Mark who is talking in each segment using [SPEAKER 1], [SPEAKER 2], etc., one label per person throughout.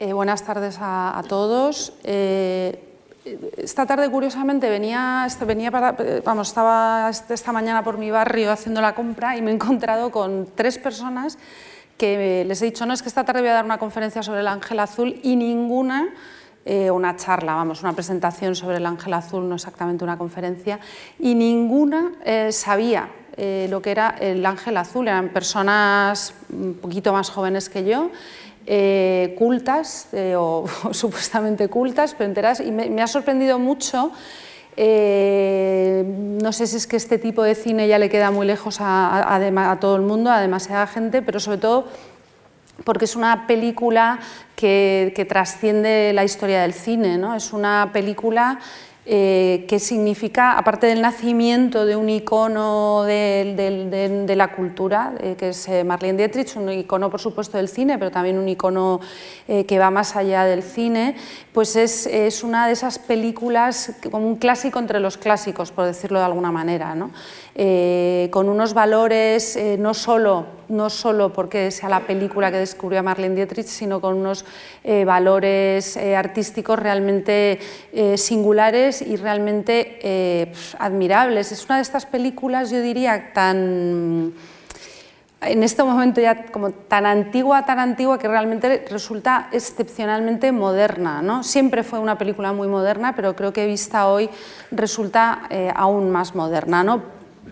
[SPEAKER 1] Eh, buenas tardes a, todos. Eh, esta tarde, curiosamente, venía, este, venía para, vamos, estaba esta mañana por mi barrio haciendo la compra y me he encontrado con tres personas que les he dicho, no, es que esta tarde voy a dar una conferencia sobre el ángel azul y ninguna eh, una charla, vamos, una presentación sobre el ángel azul, no exactamente una conferencia, y ninguna sabía lo que era el ángel azul. Eran personas un poquito más jóvenes que yo eh, cultas eh, o, supuestamente cultas, pero enteras, y me, ha sorprendido mucho. Eh, no sé si es que este tipo de cine ya le queda muy lejos a, todo el mundo, a demasiada gente, pero sobre todo porque es una película que, que trasciende la historia del cine. ¿no? Es una película eh, que significa, aparte del nacimiento de un icono de, la cultura, eh, que es eh, Marlene Dietrich, un icono por supuesto del cine, pero también un icono que va más allá del cine, pues es, es, una de esas películas como un clásico entre los clásicos, por decirlo de alguna manera, ¿no? con unos valores no solo no solo porque sea la película que descubrió a Marlene Dietrich, sino con unos valores artísticos realmente singulares y realmente eh, admirables. Es una de estas películas, yo diría, tan en este momento ya como tan antigua, tan antigua que realmente resulta excepcionalmente moderna. ¿no? Siempre fue una película muy moderna, pero creo que vista hoy resulta eh, aún más moderna, ¿no?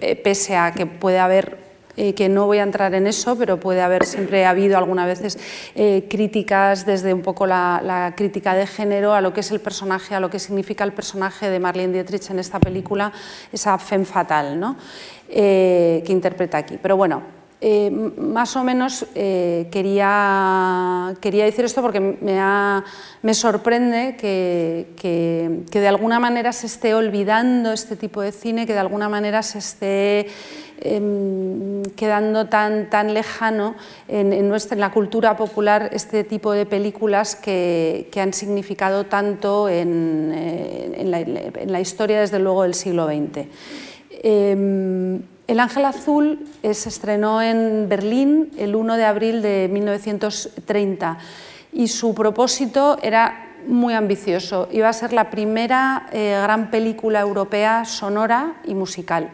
[SPEAKER 1] Eh, pese a que puede haber eh, que no voy a entrar en eso, pero puede haber, siempre ha habido algunas veces eh, críticas desde un poco la, crítica de género a lo que es el personaje, a lo que significa el personaje de Marlene Dietrich en esta película, esa femme fatal ¿no? Eh, que interpreta aquí. Pero bueno, más o menos quería, quería decir esto porque me, me sorprende que, que, de alguna manera se esté olvidando este tipo de cine, que de alguna manera se esté Em, quedando tan, tan lejano en, nuestra, en, la cultura popular este tipo de películas que, que han significado tanto en, eh, en, en, la, historia, desde luego, del siglo XX. El Ángel Azul se estrenó en Berlín el 1 de abril de 1930 y su propósito era muy ambicioso. Iba a ser la primera eh, gran película europea sonora y musical.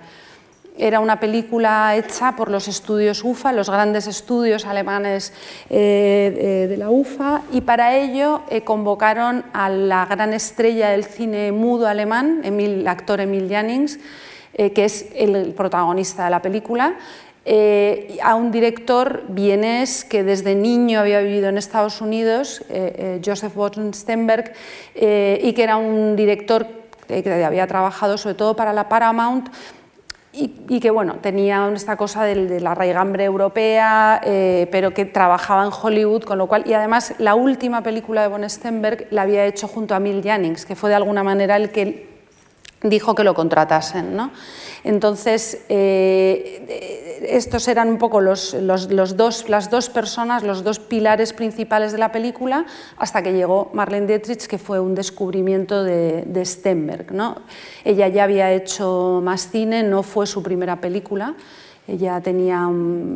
[SPEAKER 1] Era una película hecha por los estudios UFA, los grandes estudios alemanes eh, de la UFA, y para ello eh, convocaron a la gran estrella del cine mudo alemán, el actor Emil Jannings, eh, que es el protagonista de la película, a un director vienés que desde niño había vivido en Estados Unidos, Joseph Botenstenberg, y que era un director que había trabajado sobre todo para la Paramount, y, que bueno, tenía esta cosa de, la raigambre europea, eh, pero que trabajaba en Hollywood, con lo cual, y además la última película de Von Stenberg la había hecho junto a Mil Jannings, que fue de alguna manera el que dijo que lo contratasen. ¿no? Entonces, eh, estos eran un poco los, dos, las dos personas, los dos pilares principales de la película, hasta que llegó Marlene Dietrich, que fue un descubrimiento de, de Stenberg. ¿no? Ella ya había hecho más cine, no fue su primera película. Ella tenía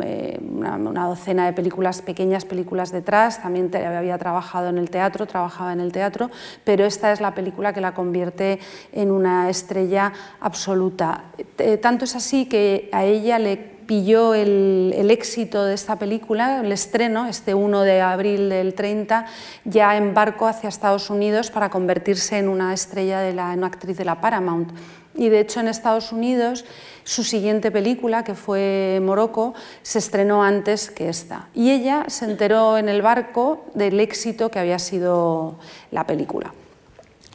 [SPEAKER 1] eh, una, docena de películas, pequeñas películas detrás, también había trabajado en el teatro, trabajaba en el teatro, pero esta es la película que la convierte en una estrella absoluta. Eh, tanto es así que a ella le pilló el, éxito de esta película, el estreno, este 1 de abril del 30, ya en barco hacia Estados Unidos para convertirse en una estrella, de la, en una actriz de la Paramount. Y de hecho en Estados Unidos su siguiente película, que fue Morocco, se estrenó antes que esta. Y ella se enteró en el barco del éxito que había sido la película.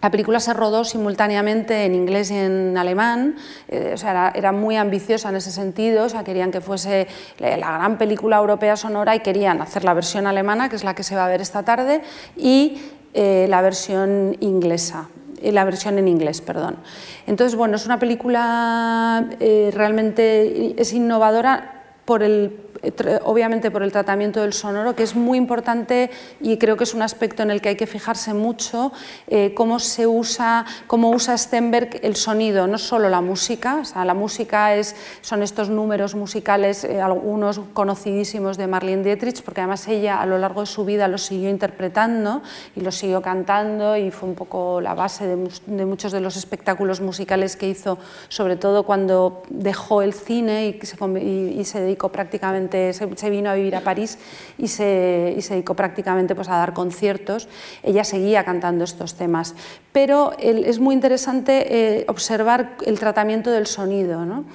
[SPEAKER 1] La película se rodó simultáneamente en inglés y en alemán, eh, o sea, era, muy ambiciosa en ese sentido, o sea, querían que fuese la gran película europea sonora y querían hacer la versión alemana, que es la que se va a ver esta tarde, y eh, la versión inglesa. La versión en inglés, perdón. Entonces, bueno, es una película eh, realmente es innovadora por el, obviamente por el tratamiento del sonoro, que es muy importante y creo que es un aspecto en el que hay que fijarse mucho, eh, cómo se usa, cómo usa Stenberg el sonido, no solo la música, o sea, la música es, son estos números musicales, eh, algunos conocidísimos de Marlene Dietrich, porque además ella a lo largo de su vida los siguió interpretando y los siguió cantando y fue un poco la base de, de muchos de los espectáculos musicales que hizo, sobre todo cuando dejó el cine y se, y, se dedicó prácticamente, se, vino a vivir a París y se, dedicó prácticamente pues, a dar conciertos. Ella seguía cantando estos temas, pero es muy interesante eh, observar el tratamiento del sonido. ¿no?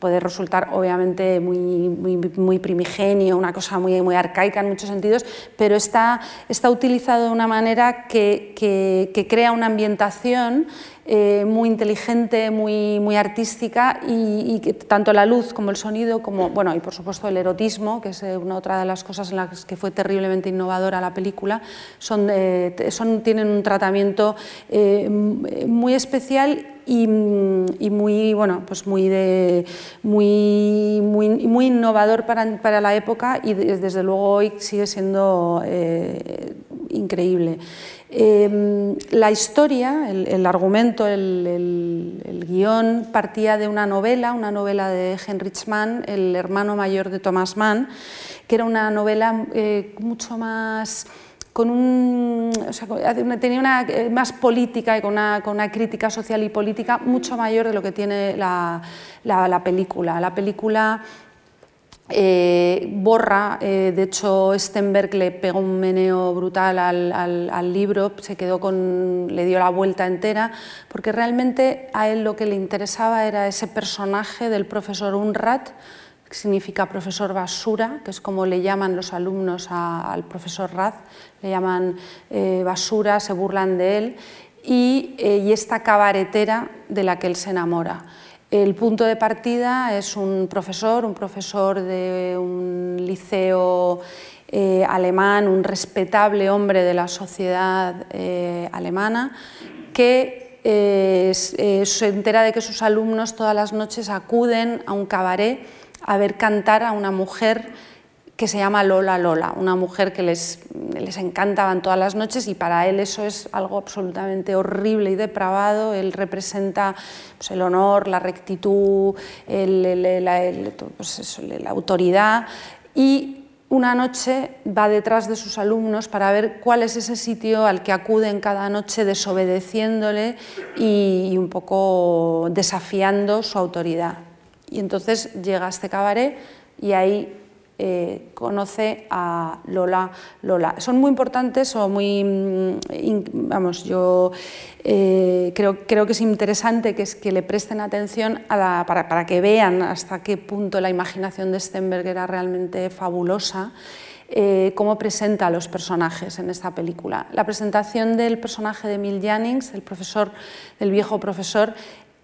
[SPEAKER 1] puede resultar obviamente muy, primigenio, una cosa muy, arcaica en muchos sentidos, pero está, utilizado de una manera que crea una ambientación eh, muy inteligente, muy, muy artística y, tanto la luz como el sonido, como, bueno, y por supuesto el erotismo, que es eh, una otra de las cosas en las que fue terriblemente innovadora la película, son, eh, tienen un tratamiento muy especial y, muy, bueno, pues muy, de, muy, muy, muy innovador para, para, la época y desde luego hoy sigue siendo increíble. Em, la historia, el, argumento, el, guion partía de una novela, una novela de Heinrich Mann, el hermano mayor de Thomas Mann, que era una novela eh, mucho más con un, tenía una eh, más política y con una, con una, crítica social y política mucho mayor de lo que tiene la, la película. La película eh, borra, eh, de hecho Stenberg le pegó un meneo brutal al, libro, se quedó con, le dio la vuelta entera, porque realmente a él lo que le interesaba era ese personaje del profesor Unrat, que significa profesor basura, que es como le llaman los alumnos al profesor Raz, le llaman eh, basura, se burlan de él, y esta cabaretera de la que él se enamora. El punto de partida es un profesor, un profesor de un liceo eh, alemán, un respetable hombre de la sociedad eh, alemana, que eh, se entera de que sus alumnos todas las noches acuden a un cabaret a ver cantar a una mujer que se llama Lola Lola, una mujer que les, les encantaban todas las noches y para él eso es algo absolutamente horrible y depravado. Él representa pues, el honor, la rectitud, pues la autoridad y una noche va detrás de sus alumnos para ver cuál es ese sitio al que acuden cada noche desobedeciéndole y, un poco desafiando su autoridad. Y entonces llega a este cabaret y ahí eh, conoce a Lola Lola. Son muy importantes o muy, mm, vamos, yo eh, creo, creo, que es interesante que, es, que le presten atención para, para, que vean hasta qué punto la imaginación de Stenberg era realmente fabulosa. Eh, cómo presenta a los personajes en esta película. La presentación del personaje de Emil Jannings, el profesor, el viejo profesor,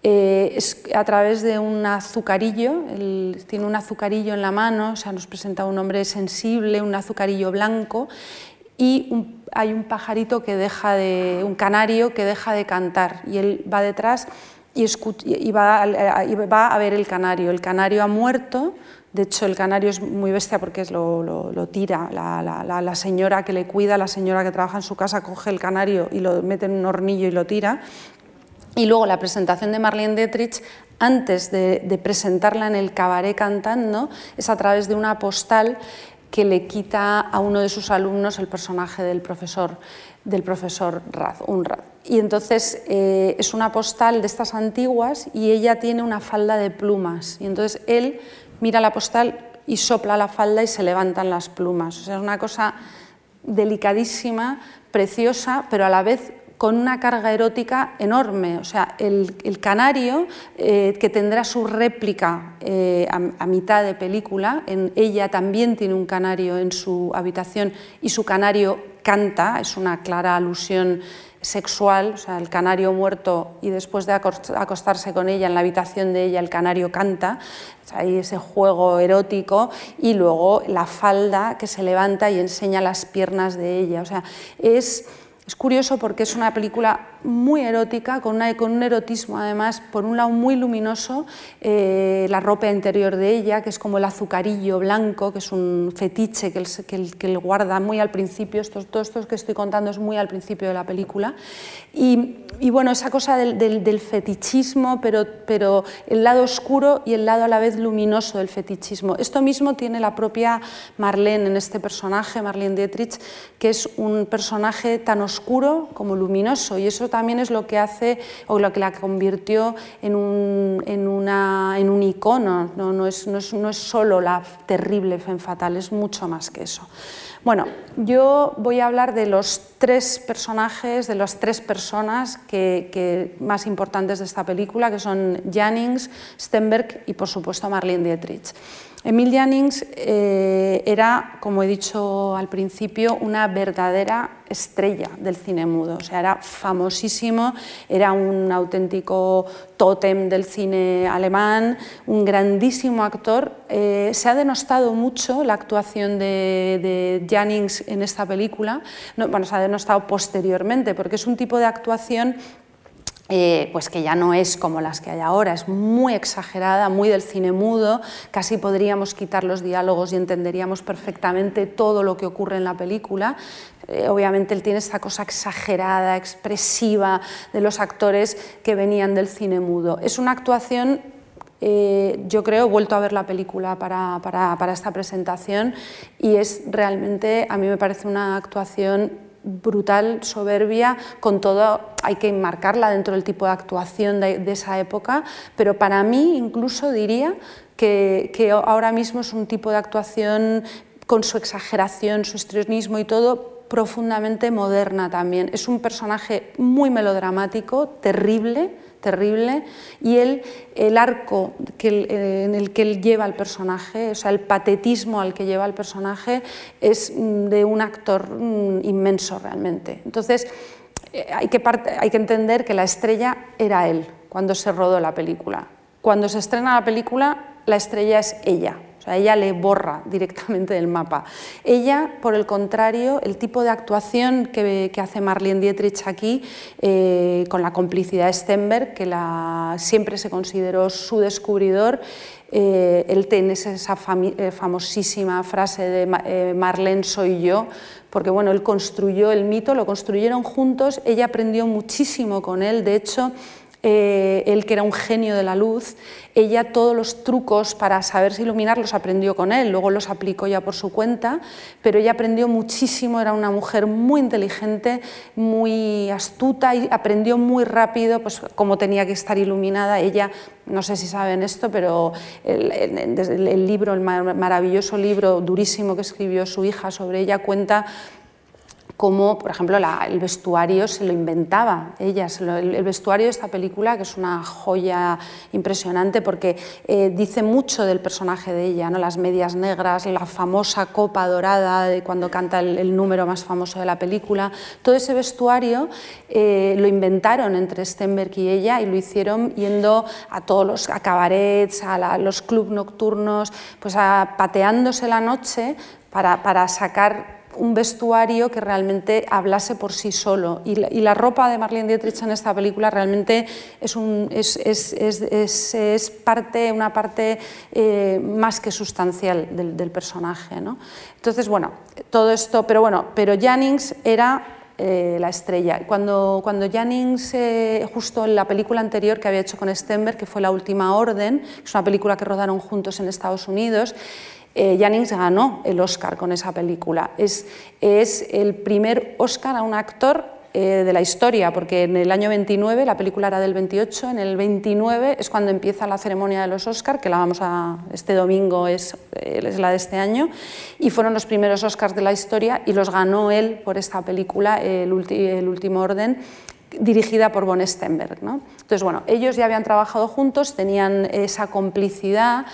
[SPEAKER 1] eh, es a través de un azucarillo, tiene un azucarillo en la mano, o sea, nos presenta un hombre sensible, un azucarillo blanco, y hay un pajarito que deja de, un canario que deja de cantar, y él va detrás y, va, a ver el canario. El canario ha muerto, de hecho el canario es muy bestia porque es lo, tira, la, la señora que le cuida, la señora que trabaja en su casa coge el canario y lo mete en un hornillo y lo tira, y luego la presentación de Marlene Dietrich, antes de, presentarla en el cabaret cantando, es a través de una postal que le quita a uno de sus alumnos el personaje del profesor, del profesor Raz, Unrad. Y entonces eh, es una postal de estas antiguas y ella tiene una falda de plumas. Y entonces él mira la postal y sopla la falda y se levantan las plumas. O sea, es una cosa delicadísima, preciosa, pero a la vez con una carga erótica enorme. O sea, el, canario, eh, que tendrá su réplica eh, a, mitad de película, en ella también tiene un canario en su habitación y su canario canta, es una clara alusión sexual, o sea, el canario muerto y después de acostarse con ella en la habitación de ella, el canario canta, hay ese juego erótico y luego la falda que se levanta y enseña las piernas de ella. O sea, es Es curioso porque es una película muy erótica, con, con un erotismo además, por un lado muy luminoso, eh, la ropa interior de ella, que es como el azucarillo blanco, que es un fetiche que él, que guarda muy al principio, todo esto que estoy contando es muy al principio de la película. Y, bueno, esa cosa del, fetichismo, pero, pero el lado oscuro y el lado a la vez luminoso del fetichismo. Esto mismo tiene la propia Marlene en este personaje, Marlene Dietrich, que es un personaje tan oscuro como luminoso y eso también es lo que hace o lo que la convirtió en un, en una, en un icono, no, no, es, no, es, no es solo la terrible femme fatal, es mucho más que eso. Bueno, yo voy a hablar de los tres personajes, de las tres personas que, más importantes de esta película, que son Jannings, Stenberg y por supuesto Marlene Dietrich. Emil Jannings eh, era, como he dicho al principio, una verdadera estrella del cine mudo, o sea, era famosísimo, era un auténtico tótem del cine alemán, un grandísimo actor. Eh, se ha denostado mucho la actuación de, de Jannings en esta película, bueno, se ha denostado posteriormente, porque es un tipo de actuación eh, pues que ya no es como las que hay ahora, es muy exagerada, muy del cine mudo, casi podríamos quitar los diálogos y entenderíamos perfectamente todo lo que ocurre en la película. Eh, obviamente él tiene esta cosa exagerada, expresiva de los actores que venían del cine mudo. Es una actuación eh, yo creo, he vuelto a ver la película para, para, para, esta presentación y es realmente, a mí me parece una actuación brutal, soberbia, con todo, hay que enmarcarla dentro del tipo de actuación de, esa época, pero para mí incluso diría que, ahora mismo es un tipo de actuación con su exageración, su histrionismo y todo, profundamente moderna también. Es un personaje muy melodramático, terrible, terrible y el arco que, en el que él lleva al personaje, o sea, el patetismo al que lleva el personaje es mm, de un actor mm, inmenso realmente. Entonces, eh, hay que, hay que entender que la estrella era él cuando se rodó la película. Cuando se estrena la película, la estrella es ella, ella le borra directamente del mapa. Ella, por el contrario, el tipo de actuación que, hace Marlene Dietrich aquí, eh, con la complicidad de Stenberg, que siempre se consideró su descubridor, eh, él tiene esa eh, famosísima frase de Marlene soy yo, porque bueno, él construyó el mito, lo construyeron juntos, ella aprendió muchísimo con él, de hecho, eh, él que era un genio de la luz, ella todos los trucos para saberse iluminar los aprendió con él, luego los aplicó ya por su cuenta, pero ella aprendió muchísimo, era una mujer muy inteligente, muy astuta y aprendió muy rápido pues, cómo tenía que estar iluminada. Ella, no sé si saben esto, pero el, el libro, el maravilloso libro durísimo que escribió su hija sobre ella, cuenta como, por ejemplo, el vestuario se lo inventaba ella. el, vestuario de esta película, que es una joya impresionante porque eh, dice mucho del personaje de ella, ¿no? las medias negras, la famosa copa dorada de cuando canta el, número más famoso de la película. Todo ese vestuario eh, lo inventaron entre Stenberg y ella y lo hicieron yendo a todos los cabarets, a los clubs nocturnos, pues pateándose la noche para, para sacar un vestuario que realmente hablase por sí solo. Y la, ropa de Marlene Dietrich en esta película realmente es, parte, una parte eh, más que sustancial del, personaje. ¿no? Entonces, bueno, todo esto, pero bueno, pero Jannings era eh, la estrella. Cuando, cuando Jannings, eh, justo en la película anterior que había hecho con Stenberg, que fue La Última Orden, es una película que rodaron juntos en Estados Unidos, eh, Jannings ganó el Oscar con esa película. Es, el primer Oscar a un actor eh, de la historia, porque en el año 29, la película era del 28, en el 29 es cuando empieza la ceremonia de los Oscars, que la vamos a, este domingo es, eh, es la de este año, y fueron los primeros Oscars de la historia y los ganó él por esta película, El, el último orden, dirigida por Von Stenberg. ¿no? Entonces, bueno, ellos ya habían trabajado juntos, tenían esa complicidad.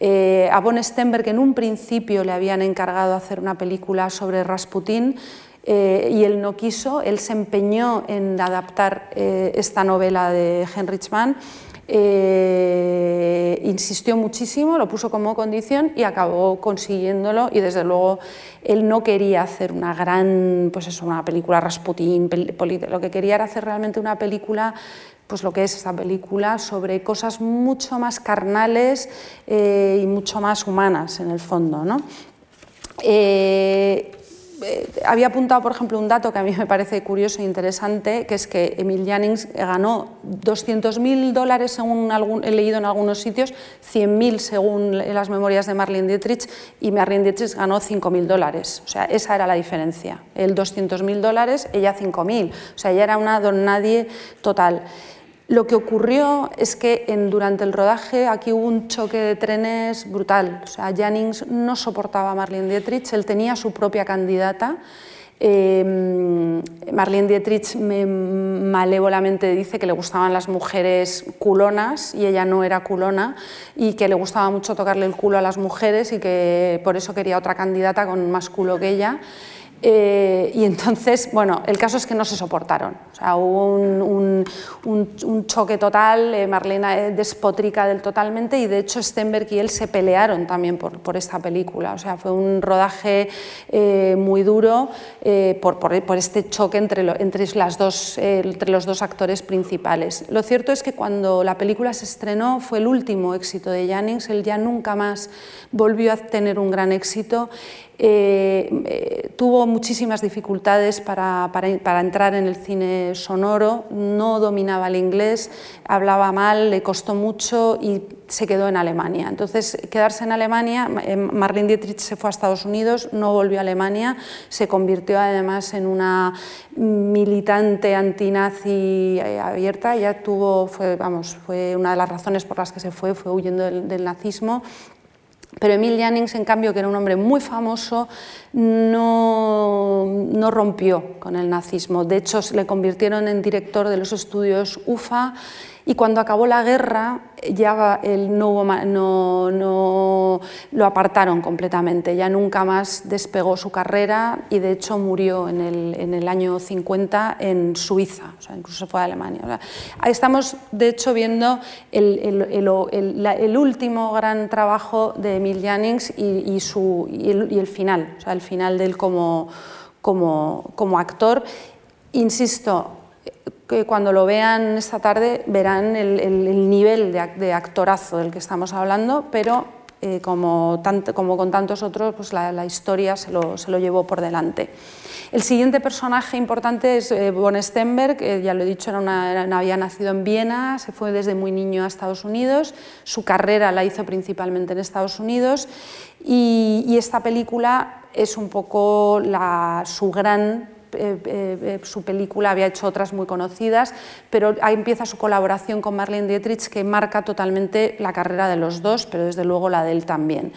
[SPEAKER 1] Eh, a Von Stenberg en un principio le habían encargado hacer una película sobre Rasputín eh, y él no quiso, él se empeñó en adaptar eh, esta novela de Heinrich Mann eh, insistió muchísimo, lo puso como condición y acabó consiguiéndolo y desde luego él no quería hacer una gran, pues eso, una película Rasputín, lo que quería era hacer realmente una película pues lo que es esta película sobre cosas mucho más carnales eh, y mucho más humanas en el fondo. ¿no? Eh, eh, había apuntado, por ejemplo, un dato que a mí me parece curioso e interesante, que es que Emil Jannings ganó 200.000 dólares, según algún, he leído en algunos sitios, 100.000 según las memorias de Marlene Dietrich, y Marlene Dietrich ganó 5.000 dólares. O sea, esa era la diferencia. Él 200.000 dólares, ella 5.000. O sea, ella era una don nadie total. Lo que ocurrió es que en, durante el rodaje aquí hubo un choque de trenes brutal. O sea, Jannings no soportaba a Marlene Dietrich, él tenía su propia candidata. Eh, Marlene Dietrich me, malévolamente dice que le gustaban las mujeres culonas y ella no era culona y que le gustaba mucho tocarle el culo a las mujeres y que por eso quería otra candidata con más culo que ella. Eh, y entonces, bueno, el caso es que no se soportaron. O sea, hubo un, choque total, eh, Marlena eh, despotrica del totalmente y de hecho Stenberg y él se pelearon también por, esta película. O sea, fue un rodaje muy duro por, este choque entre, entre los dos actores principales. Lo cierto es que cuando la película se estrenó fue el último éxito de Jannings, él ya nunca más volvió a tener un gran éxito eh, eh, tuvo muchísimas dificultades para, para, entrar en el cine sonoro, no dominaba el inglés, hablaba mal, le costó mucho y se quedó en Alemania. Entonces, quedarse en Alemania, eh, Marlene Dietrich se fue a Estados Unidos, no volvió a Alemania, se convirtió además en una militante antinazi abierta, ya tuvo, fue, vamos, fue una de las razones por las que se fue, fue huyendo del, del nazismo pero Emil Jannings, en cambio, que era un hombre muy famoso, no, no, rompió con el nazismo. De hecho, le convirtieron en director de los estudios UFA y cuando acabó la guerra ya el no, no, no, lo apartaron completamente, ya nunca más despegó su carrera y de hecho murió en el, en el año 50 en Suiza, o sea, incluso fue a Alemania. ahí estamos de hecho viendo el, el, el, último gran trabajo de Emil Jannings y, y su, y el, final, o sea, el final de él como, como, como actor. Insisto, que cuando lo vean esta tarde verán el, nivel de, actorazo del que estamos hablando, pero eh, como, como, con tantos otros, pues la, historia se lo, se lo, llevó por delante. El siguiente personaje importante es eh, von Stenberg, ya lo he dicho, era una, había nacido en Viena, se fue desde muy niño a Estados Unidos, su carrera la hizo principalmente en Estados Unidos y, y esta película es un poco la, su gran eh, eh, eh, su película, había hecho otras muy conocidas, pero ahí empieza su colaboración con Marlene Dietrich que marca totalmente la carrera de los dos, pero desde luego la de él también.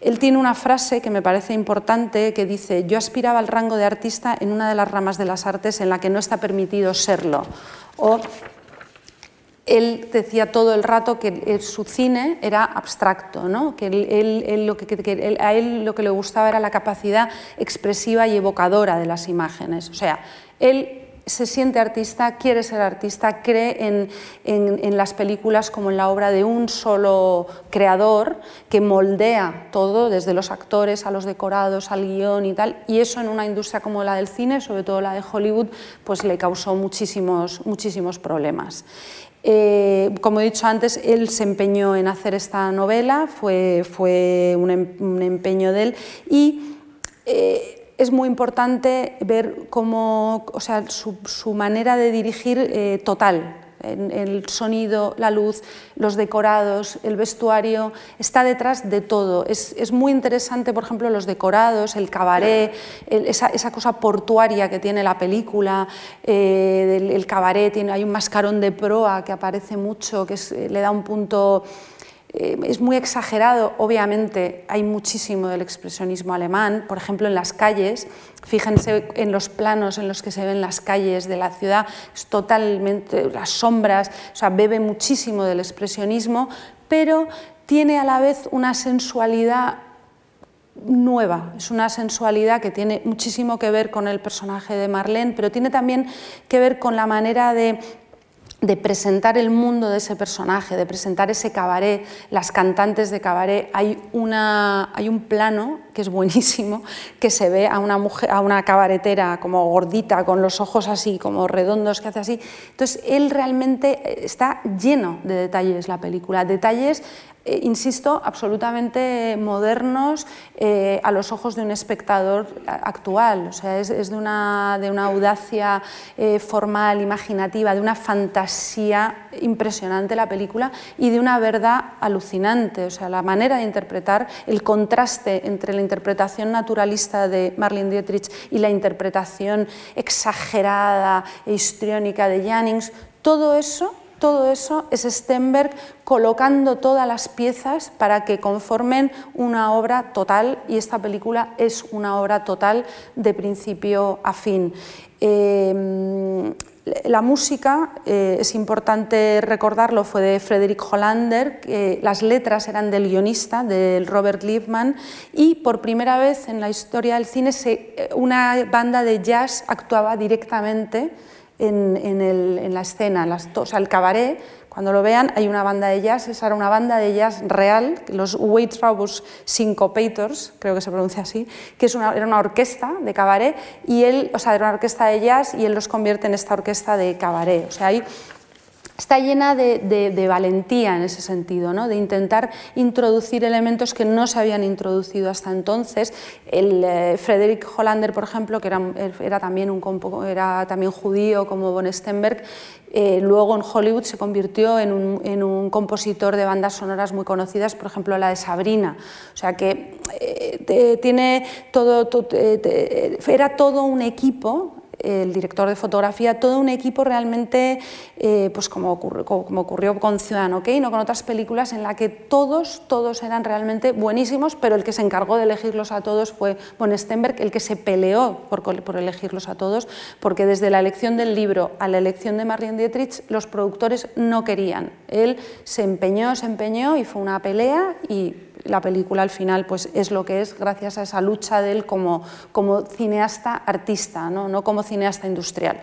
[SPEAKER 1] Él tiene una frase que me parece importante que dice, yo aspiraba al rango de artista en una de las ramas de las artes en la que no está permitido serlo. Él decía todo el rato que su cine era abstracto, ¿no? que, lo que, a él lo que le gustaba era la capacidad expresiva y evocadora de las imágenes. O sea, él se siente artista, quiere ser artista, cree en, en, las películas como en la obra de un solo creador que moldea todo, desde los actores a los decorados, al guion y tal, y eso en una industria como la del cine, sobre todo la de Hollywood, pues le causó muchísimos, muchísimos problemas. Eh, como he dicho antes, él se empeñó en hacer esta novela, fue, fue un, em, empeño de él y eh, es muy importante ver cómo, o sea, su, manera de dirigir eh, total, el sonido, la luz, los decorados, el vestuario, está detrás de todo. Es, muy interesante, por ejemplo, los decorados, el cabaret, esa, cosa portuaria que tiene la película, eh, el, cabaret, tiene, hay un mascarón de proa que aparece mucho, que le da un punto eh, es muy exagerado, obviamente hay muchísimo del expresionismo alemán, por ejemplo en las calles, fíjense en los planos en los que se ven las calles de la ciudad, es totalmente las sombras, o sea, bebe muchísimo del expresionismo, pero tiene a la vez una sensualidad nueva, es una sensualidad que tiene muchísimo que ver con el personaje de Marlene, pero tiene también que ver con la manera de de presentar el mundo de ese personaje, de presentar ese cabaret, las cantantes de cabaret, hay, una, hay un plano que es buenísimo, que se ve a una, mujer, a una cabaretera como gordita, con los ojos así, como redondos, que hace así. Entonces, él realmente está lleno de detalles la película, detalles eh, insisto, absolutamente modernos eh, a los ojos de un espectador actual. O sea, es, de, una, de, una, audacia eh, formal, imaginativa, de una fantasía impresionante la película y de una verdad alucinante. O sea, la manera de interpretar, el contraste entre la interpretación naturalista de Marlene Dietrich y la interpretación exagerada e histriónica de Jannings, todo eso todo eso es Stenberg colocando todas las piezas para que conformen una obra total y esta película es una obra total de principio a fin. Em, la música, eh, es importante recordarlo, fue de Frederick Hollander, las letras eran del guionista, del Robert Liebman, y por primera vez en la historia del cine eh, una banda de jazz actuaba directamente en, la escena, las, o sea, el cabaret, cuando lo vean, hay una banda de jazz, esa era una banda de jazz real, los Waitrobus Syncopators, creo que se pronuncia así, que es una, era una orquesta de cabaret, y él, o sea, era una orquesta de jazz y él los convierte en esta orquesta de cabaret. O sea, hay está llena de, valentía en ese sentido, ¿no? de intentar introducir elementos que no se habían introducido hasta entonces. Eh, Frederick Hollander, por ejemplo, que era, también, un, era también judío como von Stenberg, eh, luego en Hollywood se convirtió en un, compositor de bandas sonoras muy conocidas, por ejemplo la de Sabrina. O sea que eh, tiene todo, era todo un equipo el director de fotografía, todo un equipo realmente, eh, pues como ocurrió, con Ciudadano Kane o con otras películas en la que todos, todos eran realmente buenísimos, pero el que se encargó de elegirlos a todos fue von Stenberg, el que se peleó por, por elegirlos a todos, porque desde la elección del libro a la elección de Marlene Dietrich, los productores no querían. Él se empeñó, se empeñó y fue una pelea y la película al final pues, es lo que es gracias a esa lucha de él como, como cineasta artista, ¿no? no como cineasta industrial.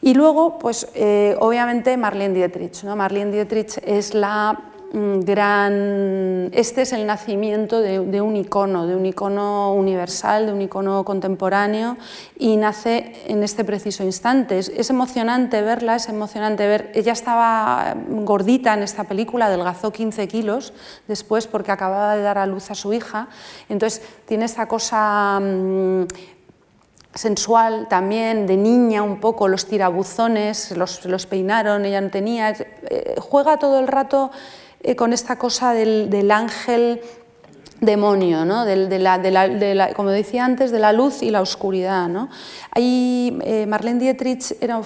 [SPEAKER 1] Y luego, pues eh, obviamente Marlene Dietrich. ¿no? Marlene Dietrich es la gran... Este es el nacimiento de, un icono, de un icono universal, de un icono contemporáneo y nace en este preciso instante. Es, emocionante verla, es emocionante ver... Ella estaba gordita en esta película, adelgazó 15 kilos después porque acababa de dar a luz a su hija, entonces tiene esta cosa... Mm, sensual también, de niña un poco, los tirabuzones, los, los peinaron, ella no tenía, eh, juega todo el rato eh, con esta cosa del, ángel demonio, ¿no? de, la, como decía antes, de la luz y la oscuridad. ¿no? Ahí, eh, Marlene Dietrich era,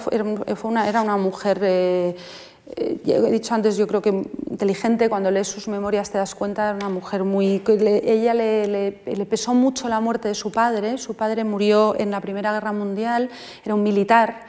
[SPEAKER 1] una, era una, mujer, eh, he dicho antes, yo creo que inteligente, cuando lees sus memorias te das cuenta, era una mujer muy... ella le, le, pesó mucho la muerte de su padre, su padre murió en la Primera Guerra Mundial, era un militar,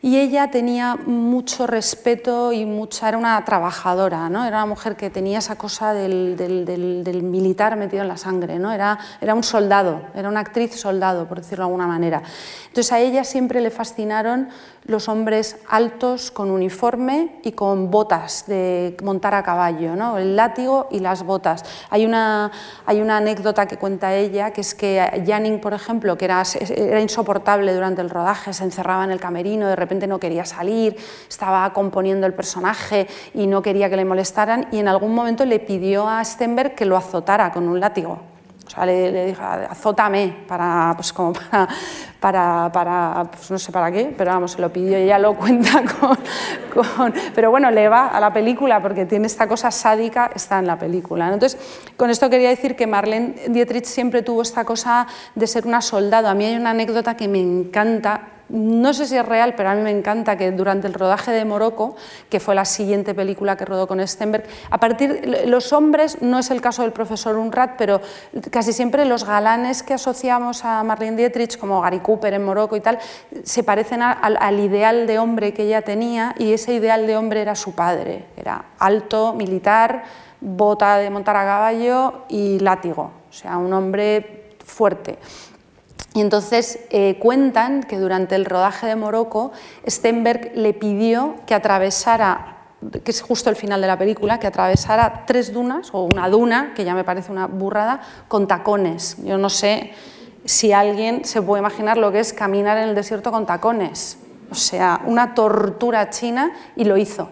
[SPEAKER 1] y ella tenía mucho respeto y mucha, era una trabajadora, ¿no? era una mujer que tenía esa cosa del, del, militar metido en la sangre, ¿no? era, era un soldado, era una actriz soldado, por decirlo de alguna manera. Entonces a ella siempre le fascinaron los hombres altos con uniforme y con botas de montar a caballo, ¿no? el látigo y las botas. Hay una, hay una anécdota que cuenta ella, que es que Janning, por ejemplo, que era, era insoportable durante el rodaje, se encerraba en el camerino, de repente no quería salir, estaba componiendo el personaje y no quería que le molestaran y en algún momento le pidió a Stenberg que lo azotara con un látigo. O sea, le, dijo, azótame, para, pues como para, para, pues no sé para qué, pero vamos, se lo pidió y ella lo cuenta con, Pero bueno, le va a la película porque tiene esta cosa sádica, está en la película. Entonces, con esto quería decir que Marlene Dietrich siempre tuvo esta cosa de ser una soldado. A mí hay una anécdota que me encanta, no sé si es real, pero a mí me encanta que durante el rodaje de Morocco, que fue la siguiente película que rodó con Stenberg, a partir los hombres, no es el caso del profesor Unrat, pero casi siempre los galanes que asociamos a Marlene Dietrich, como Gary Cooper en Morocco y tal, se parecen al ideal de hombre que ella tenía y ese ideal de hombre era su padre, era alto, militar, bota de montar a caballo y látigo, o sea, un hombre fuerte. Y entonces eh, cuentan que durante el rodaje de Morocco, Stenberg le pidió que atravesara que es justo el final de la película, que atravesara tres dunas, o una duna, que ya me parece una burrada, con tacones. Yo no sé si alguien se puede imaginar lo que es caminar en el desierto con tacones. O sea, una tortura china y lo hizo.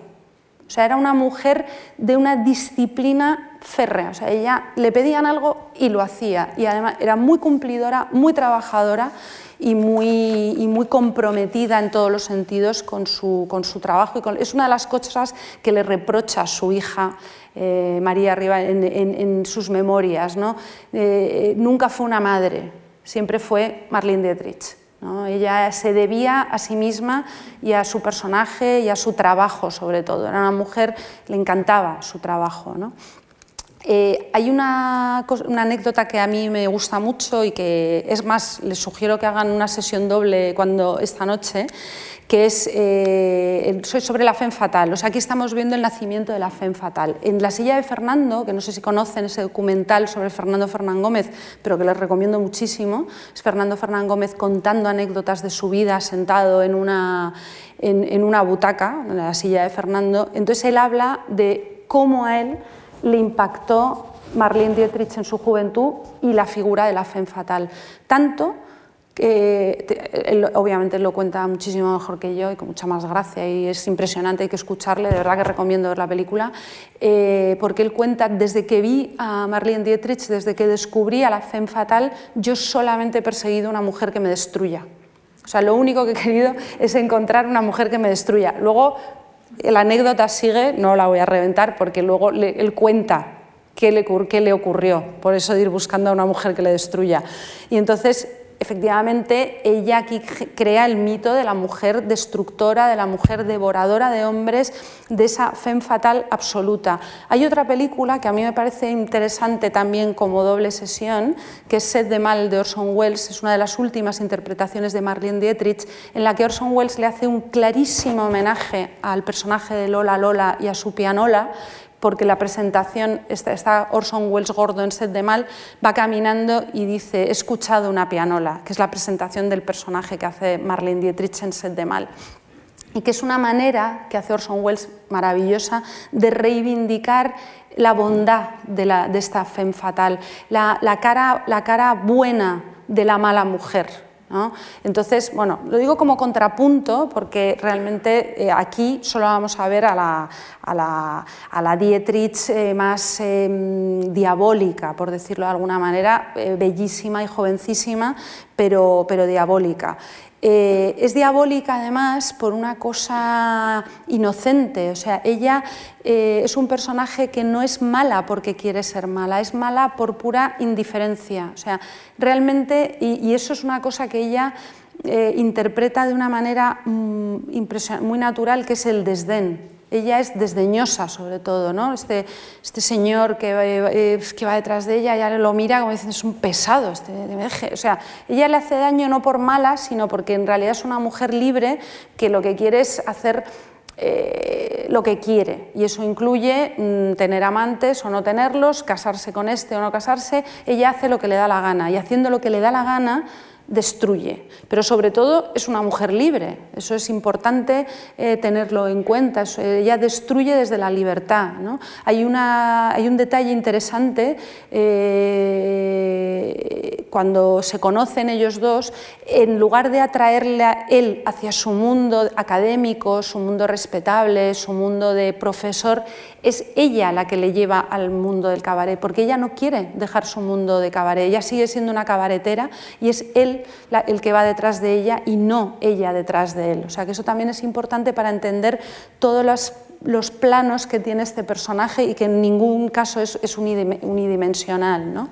[SPEAKER 1] O sea, era una mujer de una disciplina férrea. O sea, ella le pedían algo y lo hacía. Y además era muy cumplidora, muy trabajadora y muy, muy comprometida en todos los sentidos con su, con su trabajo. Y es una de las cosas que le reprocha a su hija eh, María Arriba en, sus memorias. ¿no? Eh, nunca fue una madre, siempre fue Marlene Dietrich. Ella se debía a sí misma y a su personaje y a su trabajo sobre todo. Era una mujer, le encantaba su trabajo. Eh, hay una, anécdota que a mí me gusta mucho y que es más, les sugiero que hagan una sesión doble cuando esta noche, que es eh, sobre la FEM fatal. Aquí estamos viendo el nacimiento de la FEM fatal. En la silla de Fernando, que no sé si conocen ese documental sobre Fernando Fernán Gómez, pero que les recomiendo muchísimo, es Fernando Fernán Gómez contando anécdotas de su vida sentado en una, en, una butaca, en la silla de Fernando. Entonces él habla de cómo a él le impactó Marlene Dietrich en su juventud y la figura de la femme fatal. Tanto que obviamente lo cuenta muchísimo mejor que yo y con mucha más gracia y es impresionante, hay que escucharle, de verdad que recomiendo ver la película, eh, porque él cuenta, desde que vi a Marlene Dietrich, desde que descubrí a la femme fatal, yo solamente he perseguido una mujer que me destruya. O sea, lo único que he querido es encontrar una mujer que me destruya. Luego la anécdota sigue, no la voy a reventar porque luego él cuenta qué le, qué le ocurrió, por eso de ir buscando a una mujer que le destruya. Y entonces efectivamente ella aquí crea el mito de la mujer destructora, de la mujer devoradora de hombres, de esa femme fatal absoluta. Hay otra película que a mí me parece interesante también como doble sesión, que es Sed de Mal de Orson Welles, es una de las últimas interpretaciones de Marlene Dietrich, en la que Orson Welles le hace un clarísimo homenaje al personaje de Lola Lola y a su pianola, porque la presentación, está, Orson Welles gordo en Set de Mal, va caminando y dice, he escuchado una pianola, que es la presentación del personaje que hace Marlene Dietrich en Set de Mal y que es una manera que hace Orson Welles maravillosa de reivindicar la bondad de, esta femme fatal, la, cara, la cara buena de la mala mujer. Entonces, bueno, lo digo como contrapunto porque realmente eh, aquí solo vamos a ver a la, a la, Dietrich eh, más em, diabólica, por decirlo de alguna manera, eh, bellísima y jovencísima, pero, pero diabólica. Eh, es diabólica además por una cosa inocente, o sea, ella eh, es un personaje que no es mala porque quiere ser mala, es mala por pura indiferencia, o sea, realmente, y, eso es una cosa que ella eh, interpreta de una manera mm, muy natural, que es el desdén ella es desdeñosa sobre todo, ¿no? este, este señor que, eh, que, va detrás de ella, ya lo mira como diciendo, es un pesado, este o sea, ella le hace daño no por mala, sino porque en realidad es una mujer libre que lo que quiere es hacer eh, lo que quiere. Y eso incluye mm, tener amantes o no tenerlos, casarse con este o no casarse, ella hace lo que le da la gana y haciendo lo que le da la gana destruye, pero sobre todo es una mujer libre, eso es importante eh, tenerlo en cuenta, ella destruye desde la libertad. Hay, una, hay, un detalle interesante eh, cuando se conocen ellos dos, en lugar de atraerle a él hacia su mundo académico, su mundo respetable, su mundo de profesor, es ella la que le lleva al mundo del cabaret, porque ella no quiere dejar su mundo de cabaret, ella sigue siendo una cabaretera y es él el que va detrás de ella y no ella detrás de él. O sea que eso también es importante para entender todos los, planos que tiene este personaje y que en ningún caso es, unidimensional. ¿no?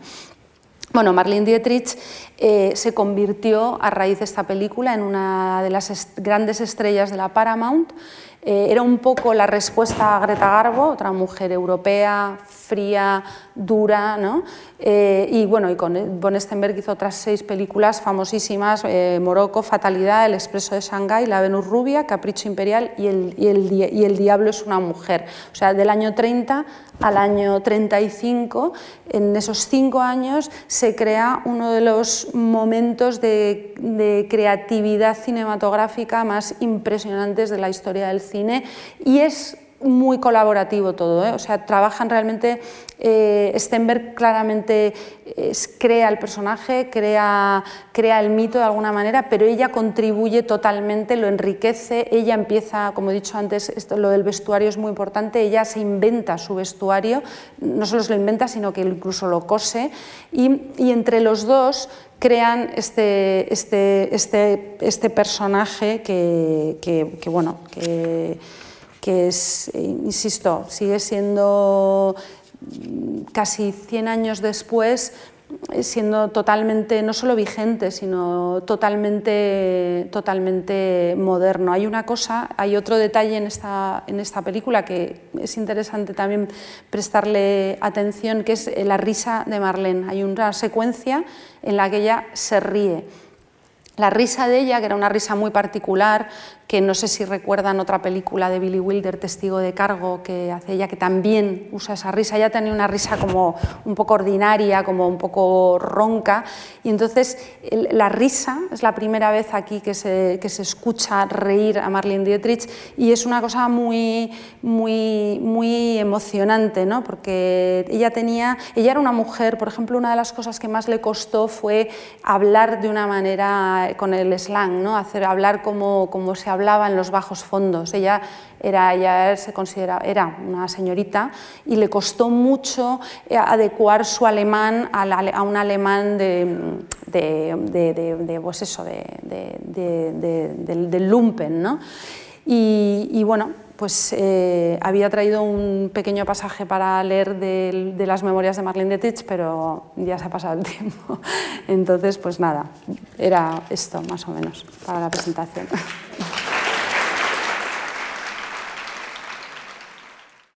[SPEAKER 1] Bueno, Marlene Dietrich eh, se convirtió a raíz de esta película en una de las grandes estrellas de la Paramount eh, era un poco la respuesta a Greta Garbo, otra mujer europea, fría, dura, ¿no? Eh, y bueno, y con Von Stenberg hizo otras seis películas famosísimas, eh, Morocco, Fatalidad, El Expreso de Shanghái, La Venus Rubia, Capricho Imperial y el, y, el, y el, Diablo es una mujer. O sea, del año 30 al año 35, en esos cinco años se crea uno de los momentos de, de creatividad cinematográfica más impresionantes de la historia del cine y es muy colaborativo todo, ¿eh? o sea, trabajan realmente, eh, Stenberg claramente crea el personaje, crea, crea el mito de alguna manera, pero ella contribuye totalmente, lo enriquece, ella empieza, como he dicho antes, esto, lo del vestuario es muy importante, ella se inventa su vestuario, no solo se lo inventa, sino que incluso lo cose, y, y entre los dos crean este, este, este, este personaje que, que, que bueno, que que es, eh, insisto, sigue siendo mm, casi 100 años después, eh, siendo totalmente, no solo vigente, sino totalmente, totalmente moderno. Hay una cosa, hay otro detalle en esta, en esta película que es interesante también prestarle atención, que es la risa de Marlene. Hay una secuencia en la que ella se ríe. La risa de ella, que era una risa muy particular, que no sé si recuerdan otra película de Billy Wilder, Testigo de Cargo, que hace ella, que también usa esa risa. Ella tenía una risa como un poco ordinaria, como un poco ronca. Y entonces la risa es la primera vez aquí que se, que se escucha reír a Marlene Dietrich y es una cosa muy, muy, muy emocionante, ¿no? porque ella, tenía, ella era una mujer, por ejemplo, una de las cosas que más le costó fue hablar de una manera con el slang, ¿no? hacer hablar como, como se hablaba en los bajos fondos. Ella era, ella se considera, era una señorita y le costó mucho eh, adecuar su alemán a, un alemán de, de, de, pues eso, del, lumpen. ¿no? Y, bueno, pues eh, había traído un pequeño pasaje para leer de, las memorias de Marlene Dietrich, pero ya se ha pasado el tiempo. Entonces, pues nada, era esto más o menos para la presentación.